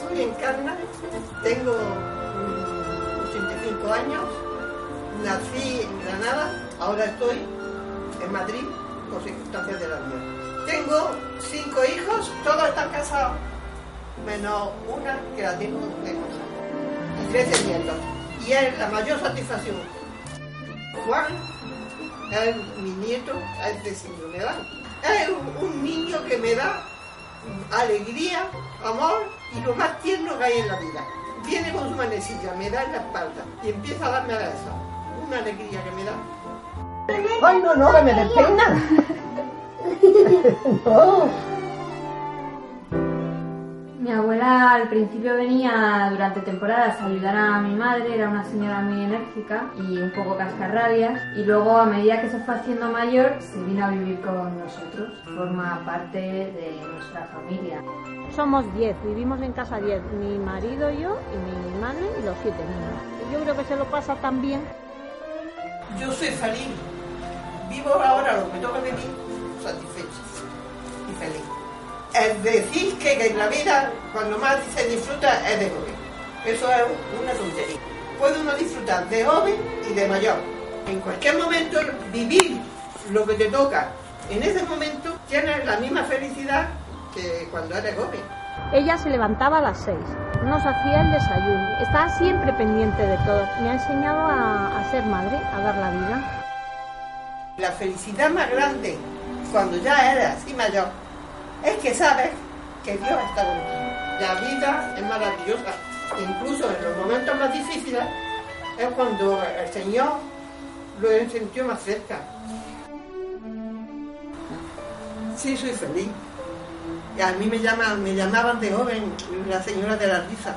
Soy Encarna, tengo 85 años, nací en Granada, ahora estoy en Madrid por circunstancias de la vida. Tengo cinco hijos, todos están casados, menos una que la tengo de casa, y 13 nietos. Y es la mayor satisfacción. Juan es mi nieto, es de síndrome de. Es un niño que me da alegría, amor y lo más tierno que hay en la vida. Viene con su manecilla, me da en la espalda y empieza a darme a eso. Una alegría que me da. Ay, no, no, que me despeina. no. Mi abuela al principio venía durante temporadas a ayudar a mi madre, era una señora muy enérgica y un poco cascarrabias. Y luego, a medida que se fue haciendo mayor, se vino a vivir con nosotros. Forma parte de nuestra familia. Somos 10, vivimos en casa 10, mi marido, yo y mi madre y los siete niños. Yo creo que se lo pasa tan bien. Yo soy feliz. Vivo ahora lo que me toca vivir satisfecha y feliz. Es decir que en la vida, cuando más se disfruta, es de joven. Eso es una tontería. Puede uno disfrutar de joven y de mayor. En cualquier momento, vivir lo que te toca en ese momento, tienes la misma felicidad que cuando eres joven. Ella se levantaba a las 6, nos hacía el desayuno, estaba siempre pendiente de todo. Me ha enseñado a, a ser madre, a dar la vida. La felicidad más grande, cuando ya eres así mayor, es que sabes que Dios está contigo. La vida es maravillosa. Incluso en los momentos más difíciles es cuando el Señor lo he sentido más cerca. Sí, soy feliz. Y a mí me, llaman, me llamaban de joven la señora de la risa.